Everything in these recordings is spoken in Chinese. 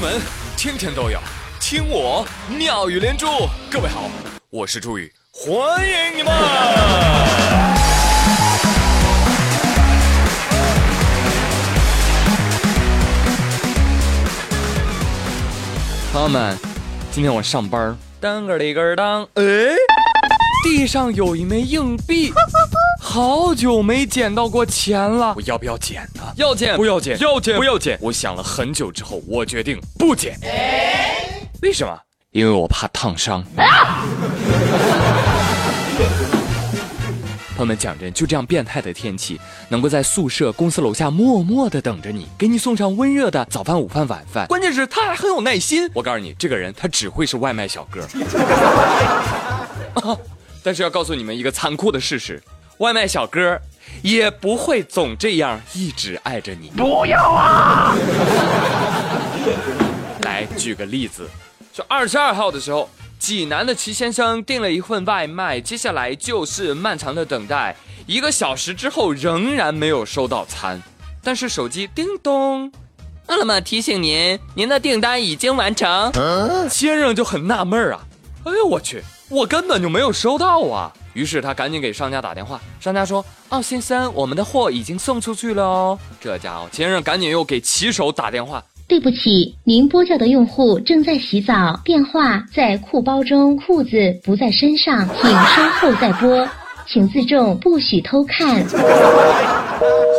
闻天天都有，听我妙语连珠。各位好，我是朱宇，欢迎你们！朋友们，今天我上班，当个里个当，哎，地上有一枚硬币。好久没捡到过钱了，我要不要捡呢？要捡，不要捡，要捡，不要捡。我想了很久之后，我决定不捡。为什么？因为我怕烫伤。朋友们讲真，就这样变态的天气，能够在宿舍、公司楼下默默的等着你，给你送上温热的早饭、午饭、晚饭。关键是他还很有耐心。我告诉你，这个人他只会是外卖小哥。但是要告诉你们一个残酷的事实。外卖小哥也不会总这样一直爱着你。不要啊！来举个例子，说二十二号的时候，济南的齐先生订了一份外卖，接下来就是漫长的等待，一个小时之后仍然没有收到餐，但是手机叮咚，饿了么提醒您，您的订单已经完成。先生就很纳闷啊，哎呦我去，我根本就没有收到啊！于是他赶紧给商家打电话，商家说：“哦，先生，我们的货已经送出去了哦。”这家伙，先生赶紧又给骑手打电话：“对不起，您拨叫的用户正在洗澡，电话在裤包中，裤子不在身上，请稍后再拨，请自重，不许偷看。”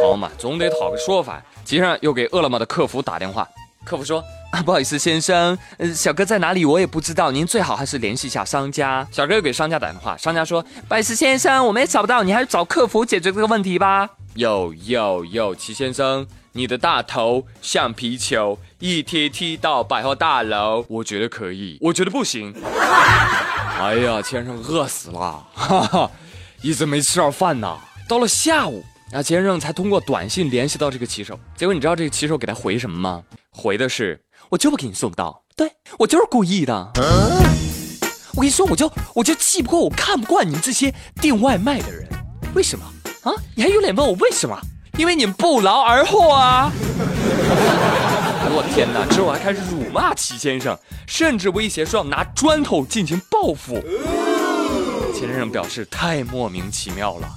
好嘛，总得讨个说法。骑上又给饿了么的客服打电话，客服说。啊，不好意思，先生，呃，小哥在哪里？我也不知道，您最好还是联系一下商家。小哥又给商家打电话，商家说：“不好意思，先生，我们也找不到，你还是找客服解决这个问题吧。”有有有，齐先生，你的大头橡皮球，一踢踢到百货大楼，我觉得可以，我觉得不行。哎呀，先生饿死了，哈哈，一直没吃上饭呐。到了下午，啊，先生才通过短信联系到这个骑手，结果你知道这个骑手给他回什么吗？回的是。我就不给你送到，对我就是故意的。我跟你说，我就我就气不过，我看不惯你们这些订外卖的人。为什么啊？你还有脸问我为什么？因为你们不劳而获啊！我天哪！之后还开始辱骂齐先生，甚至威胁说要拿砖头进行报复。齐先生表示太莫名其妙了，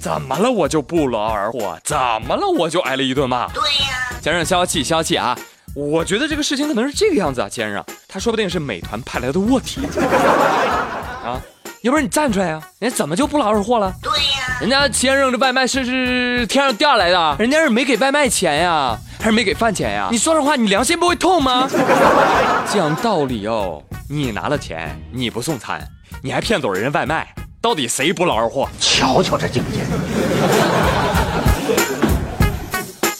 怎么了我就不劳而获？怎么了我就挨了一顿骂？对呀，先生消气消气啊！我觉得这个事情可能是这个样子啊，先生，他说不定是美团派来的卧底啊，要不然你站出来啊，人家怎么就不劳而获了？对呀，人家先生这外卖是是天上掉下来的，人家是没给外卖钱呀，还是没给饭钱呀？你说这话，你良心不会痛吗？讲道理哦，你拿了钱，你不送餐，你还骗走人家外卖，到底谁不劳而获？瞧瞧这境界。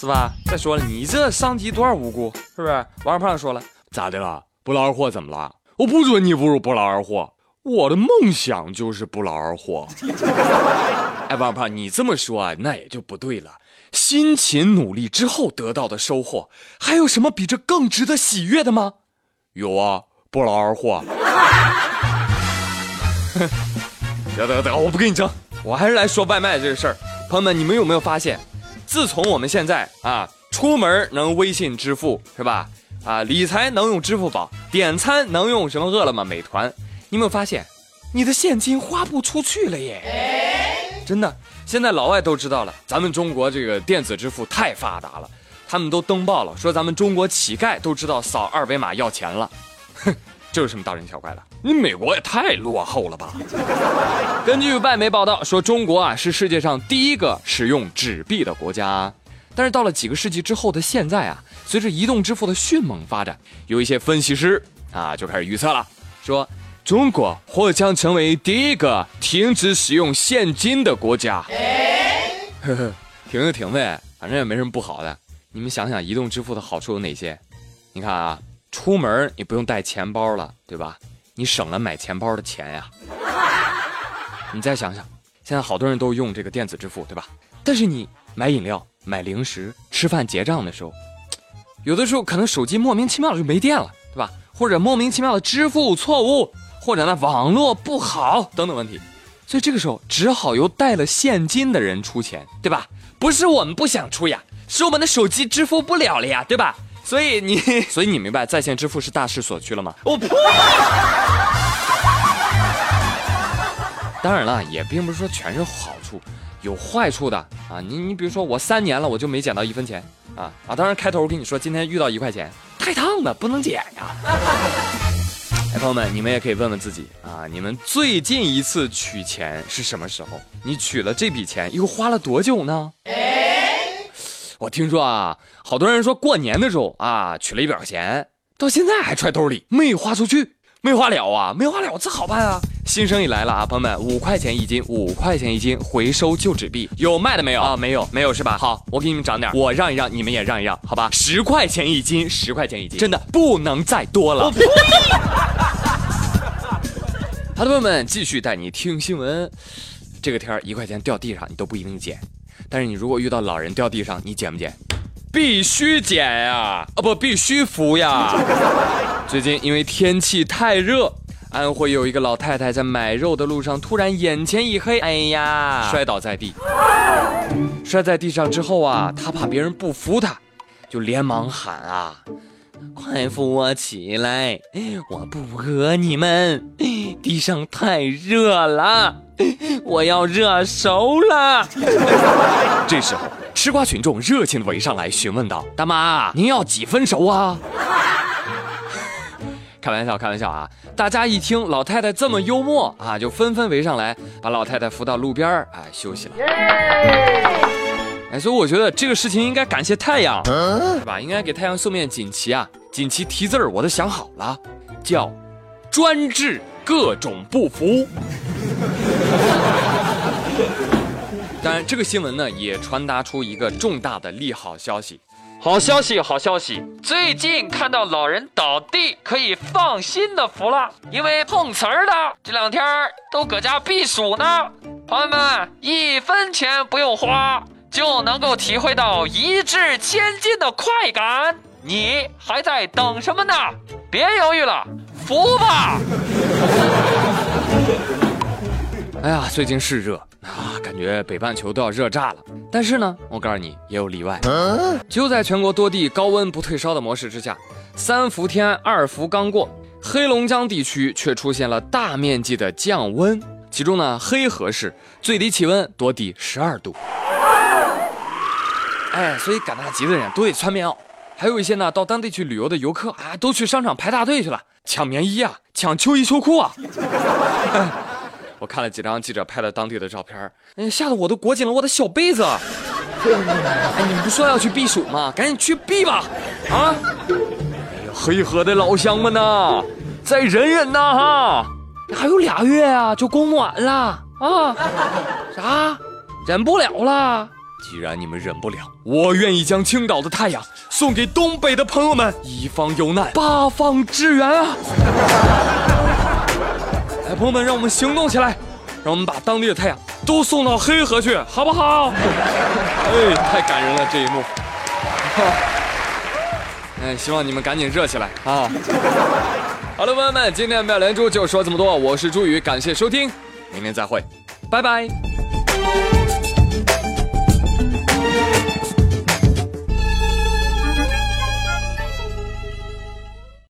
是吧？再说了，你这伤及多少无辜，是不是？王二胖说了，咋的了？不劳而获怎么了？我不准你侮辱不劳而获，我的梦想就是不劳而获。哎，王二胖，你这么说啊，那也就不对了。辛勤努力之后得到的收获，还有什么比这更值得喜悦的吗？有啊，不劳而获。得得得，我不跟你争，我还是来说外卖这个事儿。朋友们，你们有没有发现？自从我们现在啊，出门能微信支付是吧？啊，理财能用支付宝，点餐能用什么饿了么、美团？你有没有发现，你的现金花不出去了耶？真的，现在老外都知道了，咱们中国这个电子支付太发达了，他们都登报了，说咱们中国乞丐都知道扫二维码要钱了。哼。这有什么大惊小怪的？你美国也太落后了吧！根据外媒报道说，中国啊是世界上第一个使用纸币的国家。但是到了几个世纪之后的现在啊，随着移动支付的迅猛发展，有一些分析师啊就开始预测了，说中国或将成为第一个停止使用现金的国家。呵呵，停就停呗，反正也没什么不好的。你们想想，移动支付的好处有哪些？你看啊。出门你不用带钱包了，对吧？你省了买钱包的钱呀。你再想想，现在好多人都用这个电子支付，对吧？但是你买饮料、买零食、吃饭结账的时候，有的时候可能手机莫名其妙的就没电了，对吧？或者莫名其妙的支付错误，或者呢网络不好等等问题，所以这个时候只好由带了现金的人出钱，对吧？不是我们不想出呀，是我们的手机支付不了了呀，对吧？所以你，所以你明白在线支付是大势所趋了吗？我呸！当然了，也并不是说全是好处，有坏处的啊。你你比如说，我三年了，我就没捡到一分钱啊啊！当然，开头我跟你说，今天遇到一块钱，太烫了，不能捡呀。哎，朋友们，你们也可以问问自己啊，你们最近一次取钱是什么时候？你取了这笔钱又花了多久呢？我听说啊，好多人说过年的时候啊，取了一百块钱，到现在还揣兜里，没花出去。没花了啊，没花了，这好办啊！新生意来了啊，朋友们，五块钱一斤，五块钱一斤，回收旧纸币，有卖的没有啊？没有，没有是吧？好，我给你们涨点，我让一让，你们也让一让，好吧？十块钱一斤，十块钱一斤，真的不能再多了。好的，朋友们，继续带你听新闻。这个天儿一块钱掉地上，你都不一定捡，但是你如果遇到老人掉地上，你捡不捡？必须捡呀！啊不，必须扶呀！最近因为天气太热，安徽有一个老太太在买肉的路上突然眼前一黑，哎呀，摔倒在地。摔在地上之后啊，她怕别人不扶她，就连忙喊啊：“快扶我起来！我不讹你们，地上太热了，我要热熟了。”这时候。吃瓜群众热情的围上来询问道：“大妈，您要几分熟啊？” 开玩笑，开玩笑啊！大家一听老太太这么幽默啊，就纷纷围上来，把老太太扶到路边儿，哎，休息了。哎，所以我觉得这个事情应该感谢太阳，是吧？应该给太阳送面锦旗啊！锦旗题字儿我都想好了，叫“专治各种不服”。当然，这个新闻呢也传达出一个重大的利好消息。好消息，好消息！最近看到老人倒地，可以放心的扶了，因为碰瓷儿的这两天都搁家避暑呢。朋友们，一分钱不用花，就能够体会到一掷千金的快感。你还在等什么呢？别犹豫了，扶吧！哎呀，最近是热。啊，感觉北半球都要热炸了。但是呢，我告诉你，也有例外。就在全国多地高温不退烧的模式之下，三伏天二伏刚过，黑龙江地区却出现了大面积的降温。其中呢，黑河市最低气温多低十二度。哎，所以赶大集的人都得穿棉袄。还有一些呢，到当地去旅游的游客啊，都去商场排大队去了，抢棉衣啊，抢秋衣秋裤啊。我看了几张记者拍的当地的照片，吓得我都裹紧了我的小被子。哎，你们不说要去避暑吗？赶紧去避吧！啊！哎呀，黑河的老乡们呐，再忍忍呐哈！还有俩月啊，就供暖了啊！啥？忍不了了？既然你们忍不了，我愿意将青岛的太阳送给东北的朋友们，一方有难，八方支援啊！来朋友们，让我们行动起来，让我们把当地的太阳都送到黑河去，好不好？哎，太感人了这一幕。哎，希望你们赶紧热起来啊！好了，朋友们，今天妙连珠就说这么多，我是朱宇，感谢收听，明天再会，拜拜。